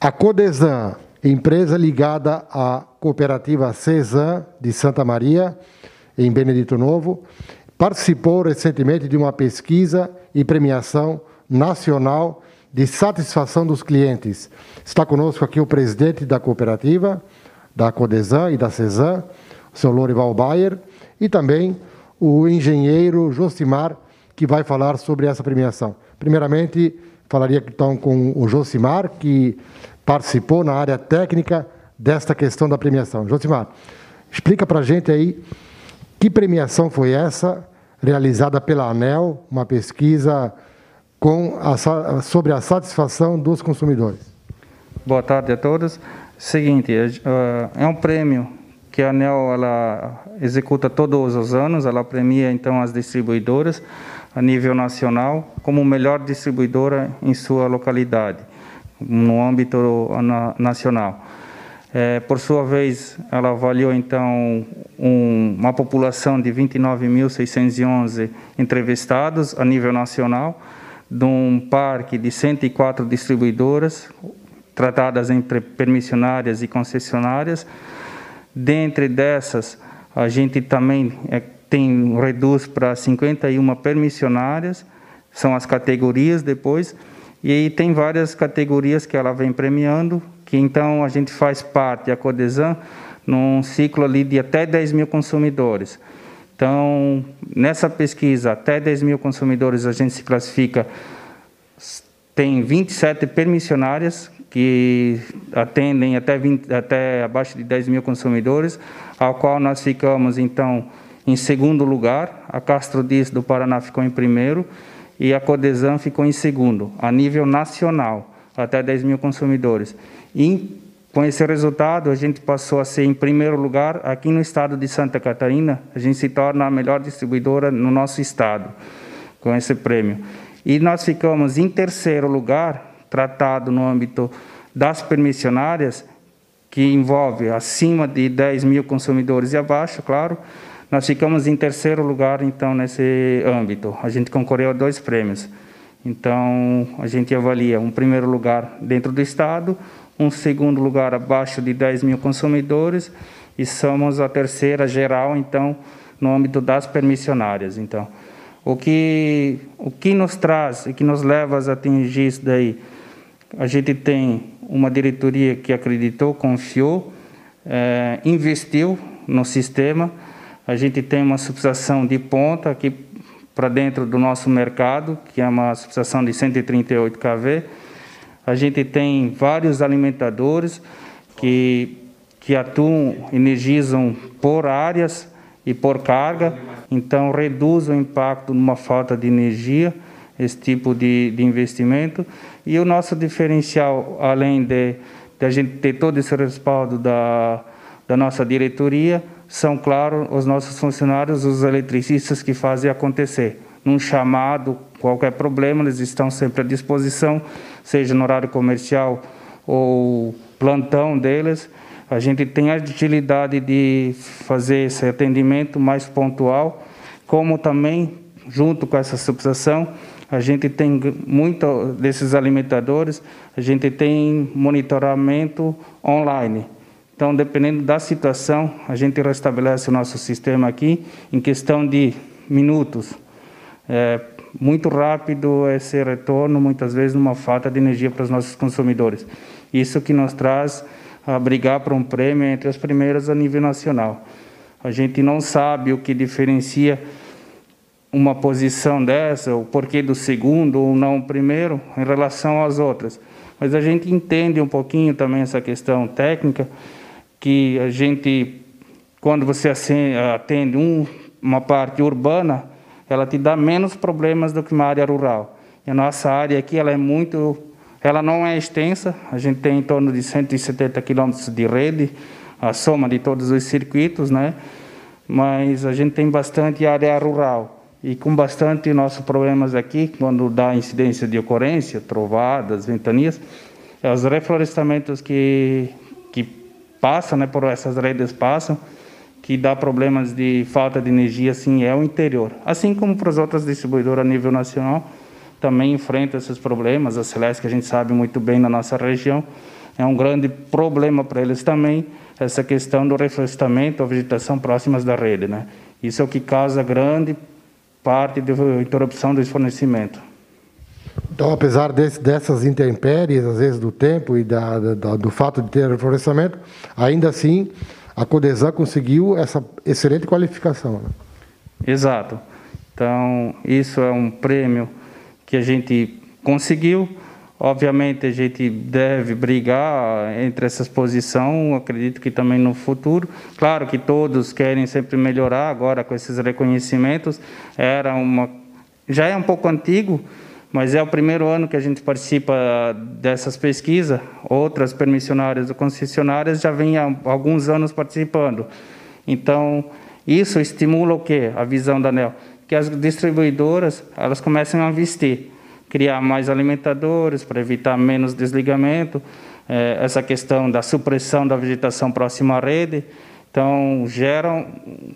A Codesan, empresa ligada à cooperativa Cezan de Santa Maria, em Benedito Novo, participou recentemente de uma pesquisa e premiação nacional de satisfação dos clientes. Está conosco aqui o presidente da cooperativa, da Codesan e da Cezan, o senhor Lorival Bayer, e também o engenheiro Josimar, que vai falar sobre essa premiação. Primeiramente, falaria então com o Josimar, que participou na área técnica desta questão da premiação. Josimar, explica para a gente aí que premiação foi essa, realizada pela ANEL, uma pesquisa com a, sobre a satisfação dos consumidores. Boa tarde a todos. Seguinte, é um prêmio que a ANEL ela executa todos os anos, ela premia então as distribuidoras a nível nacional como melhor distribuidora em sua localidade, no âmbito nacional. É, por sua vez, ela avaliou então um, uma população de 29.611 entrevistados a nível nacional, de um parque de 104 distribuidoras, tratadas entre permissionárias e concessionárias. Dentre dessas, a gente também é, tem reduz para 51 permissionárias, são as categorias depois, e tem várias categorias que ela vem premiando, que então a gente faz parte, a Codesan, num ciclo ali de até 10 mil consumidores. Então, nessa pesquisa, até 10 mil consumidores, a gente se classifica, tem 27 permissionárias, que atendem até, 20, até abaixo de 10 mil consumidores, ao qual nós ficamos, então, em segundo lugar, a Castro Dias do Paraná ficou em primeiro e a Codesan ficou em segundo, a nível nacional, até 10 mil consumidores. E com esse resultado, a gente passou a ser em primeiro lugar aqui no estado de Santa Catarina, a gente se torna a melhor distribuidora no nosso estado, com esse prêmio. E nós ficamos em terceiro lugar, tratado no âmbito das permissionárias, que envolve acima de 10 mil consumidores e abaixo, claro, nós ficamos em terceiro lugar, então, nesse âmbito. A gente concorreu a dois prêmios. Então, a gente avalia um primeiro lugar dentro do Estado, um segundo lugar abaixo de 10 mil consumidores e somos a terceira geral, então, no âmbito das permissionárias. Então, o que, o que nos traz e que nos leva a atingir isso daí? A gente tem uma diretoria que acreditou, confiou, é, investiu no sistema, a gente tem uma subestação de ponta aqui para dentro do nosso mercado, que é uma subestação de 138 kV. A gente tem vários alimentadores que, que atuam, energizam por áreas e por carga, então reduz o impacto numa falta de energia, esse tipo de, de investimento. E o nosso diferencial, além de, de a gente ter todo esse respaldo da, da nossa diretoria, são, claro, os nossos funcionários, os eletricistas que fazem acontecer. Num chamado, qualquer problema, eles estão sempre à disposição, seja no horário comercial ou plantão deles. A gente tem a agilidade de fazer esse atendimento mais pontual, como também, junto com essa subestação, a gente tem muito desses alimentadores, a gente tem monitoramento online. Então, dependendo da situação, a gente restabelece o nosso sistema aqui em questão de minutos. É muito rápido esse retorno, muitas vezes numa falta de energia para os nossos consumidores. Isso que nos traz a brigar por um prêmio entre as primeiras a nível nacional. A gente não sabe o que diferencia uma posição dessa, o porquê do segundo ou não primeiro, em relação às outras. Mas a gente entende um pouquinho também essa questão técnica, que a gente, quando você atende um, uma parte urbana, ela te dá menos problemas do que uma área rural. E a nossa área aqui, ela é muito, ela não é extensa, a gente tem em torno de 170 quilômetros de rede, a soma de todos os circuitos, né? Mas a gente tem bastante área rural e com bastante nossos problemas aqui, quando dá incidência de ocorrência, trovadas, ventanias, é os reflorestamentos que passa, né, por essas redes passam, que dá problemas de falta de energia, assim, é o interior. Assim como para as outras distribuidoras a nível nacional, também enfrenta esses problemas. A Celeste, que a gente sabe muito bem na nossa região, é um grande problema para eles também, essa questão do reflorestamento, a vegetação próximas da rede. Né? Isso é o que causa grande parte da interrupção do fornecimento. Então, apesar desse, dessas intempéries, às vezes do tempo e da, da, do fato de ter reflorestamento, ainda assim a Codesan conseguiu essa excelente qualificação. Né? Exato. Então, isso é um prêmio que a gente conseguiu. Obviamente, a gente deve brigar entre essas posições, acredito que também no futuro. Claro que todos querem sempre melhorar, agora com esses reconhecimentos. Era uma, já é um pouco antigo, mas é o primeiro ano que a gente participa dessas pesquisas. Outras permissionárias ou concessionárias já vêm há alguns anos participando. Então, isso estimula o quê? A visão da ANEL que as distribuidoras elas começam a investir, criar mais alimentadores para evitar menos desligamento, é, essa questão da supressão da vegetação próxima à rede, então geram,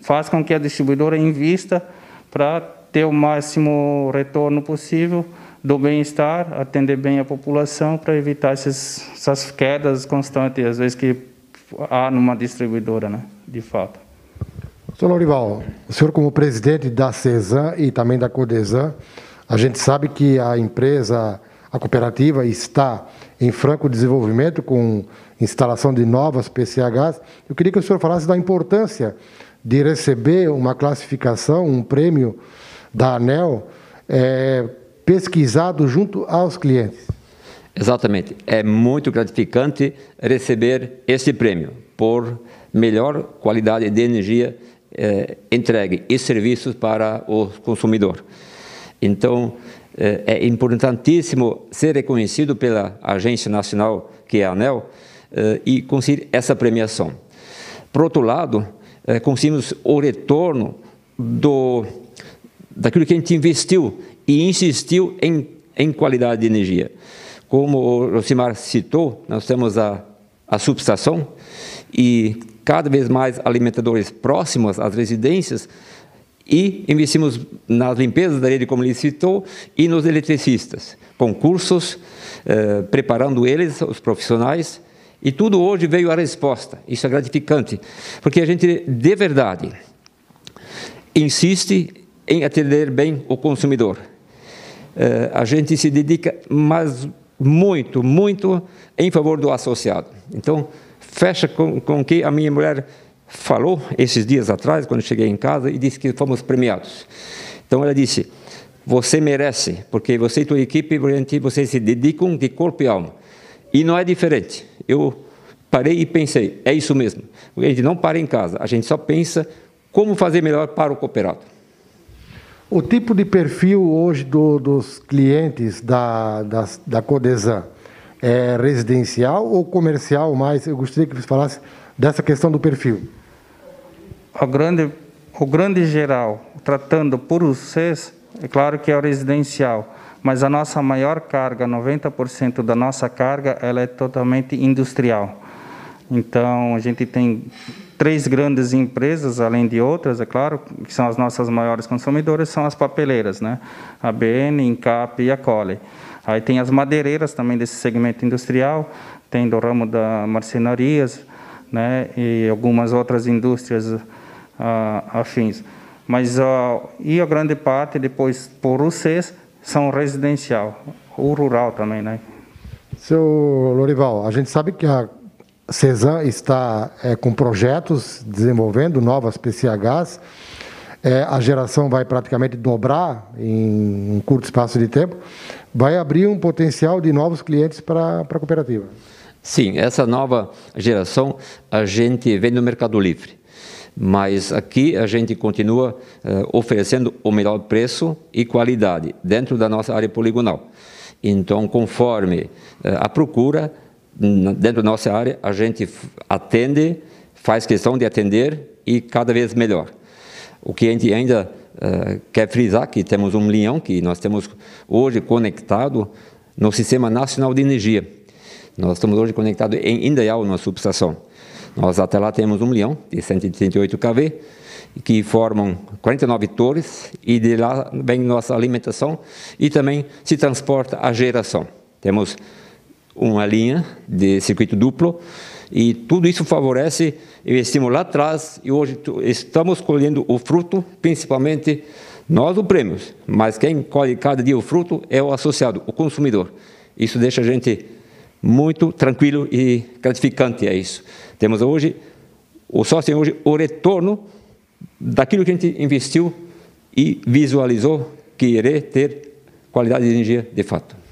faz com que a distribuidora invista para ter o máximo retorno possível do bem-estar, atender bem a população para evitar esses, essas quedas constantes, às vezes que há numa distribuidora, né, de fato. Senhor Lorival, o senhor como presidente da CESAM e também da CODESAN, a gente sabe que a empresa, a cooperativa está em franco desenvolvimento com instalação de novas PCHs. Eu queria que o senhor falasse da importância de receber uma classificação, um prêmio da ANEL é, pesquisado junto aos clientes. Exatamente. É muito gratificante receber esse prêmio por melhor qualidade de energia eh, entregue e serviços para o consumidor. Então, eh, é importantíssimo ser reconhecido pela agência nacional, que é a ANEL, eh, e conseguir essa premiação. Por outro lado, eh, conseguimos o retorno do, daquilo que a gente investiu e insistiu em, em qualidade de energia. Como o Rosimar citou, nós temos a, a subestação e cada vez mais alimentadores próximos às residências e investimos nas limpezas da rede, como ele citou, e nos eletricistas, concursos, eh, preparando eles, os profissionais, e tudo hoje veio a resposta. Isso é gratificante, porque a gente, de verdade, insiste em atender bem o consumidor. Eh, a gente se dedica mas muito, muito em favor do associado. Então, fecha com, com que a minha mulher falou esses dias atrás, quando cheguei em casa, e disse que fomos premiados. Então ela disse: Você merece, porque você e tua equipe, vocês se dedicam de corpo e alma. E não é diferente. Eu parei e pensei: é isso mesmo. A gente não para em casa, a gente só pensa como fazer melhor para o cooperado. O tipo de perfil hoje do, dos clientes da, da, da Codesan é residencial ou comercial mais? Eu gostaria que você falasse dessa questão do perfil. O grande, o grande geral, tratando por vocês, é claro que é o residencial, mas a nossa maior carga, 90% da nossa carga, ela é totalmente industrial. Então, a gente tem três grandes empresas, além de outras, é claro, que são as nossas maiores consumidoras, são as papeleiras, né? A BN, Incap e a Cole. Aí tem as madeireiras também desse segmento industrial, tem do ramo da marcenarias, né, e algumas outras indústrias uh, afins. Mas uh, e a grande parte depois por vocês são residencial, o rural também, né? Seu Lorival, a gente sabe que a CESAM está é, com projetos desenvolvendo novas PCHs. É, a geração vai praticamente dobrar em um curto espaço de tempo vai abrir um potencial de novos clientes para a cooperativa. Sim, essa nova geração a gente vê no Mercado Livre. Mas aqui a gente continua uh, oferecendo o melhor preço e qualidade dentro da nossa área poligonal. Então, conforme uh, a procura, dentro da nossa área, a gente atende, faz questão de atender e cada vez melhor. O que a gente ainda uh, quer frisar que temos um leão que nós temos hoje conectado no Sistema Nacional de Energia. Nós estamos hoje conectados em Indaial, na subestação. Nós até lá temos um leão de 138 kV, que formam 49 torres, e de lá vem nossa alimentação e também se transporta a geração. Temos uma linha de circuito duplo e tudo isso favorece, investimos lá atrás e hoje estamos colhendo o fruto, principalmente nós o prêmios, mas quem colhe cada dia o fruto é o associado, o consumidor. Isso deixa a gente muito tranquilo e gratificante, é isso. Temos hoje, o sócio tem hoje o retorno daquilo que a gente investiu e visualizou que irá ter qualidade de energia de fato.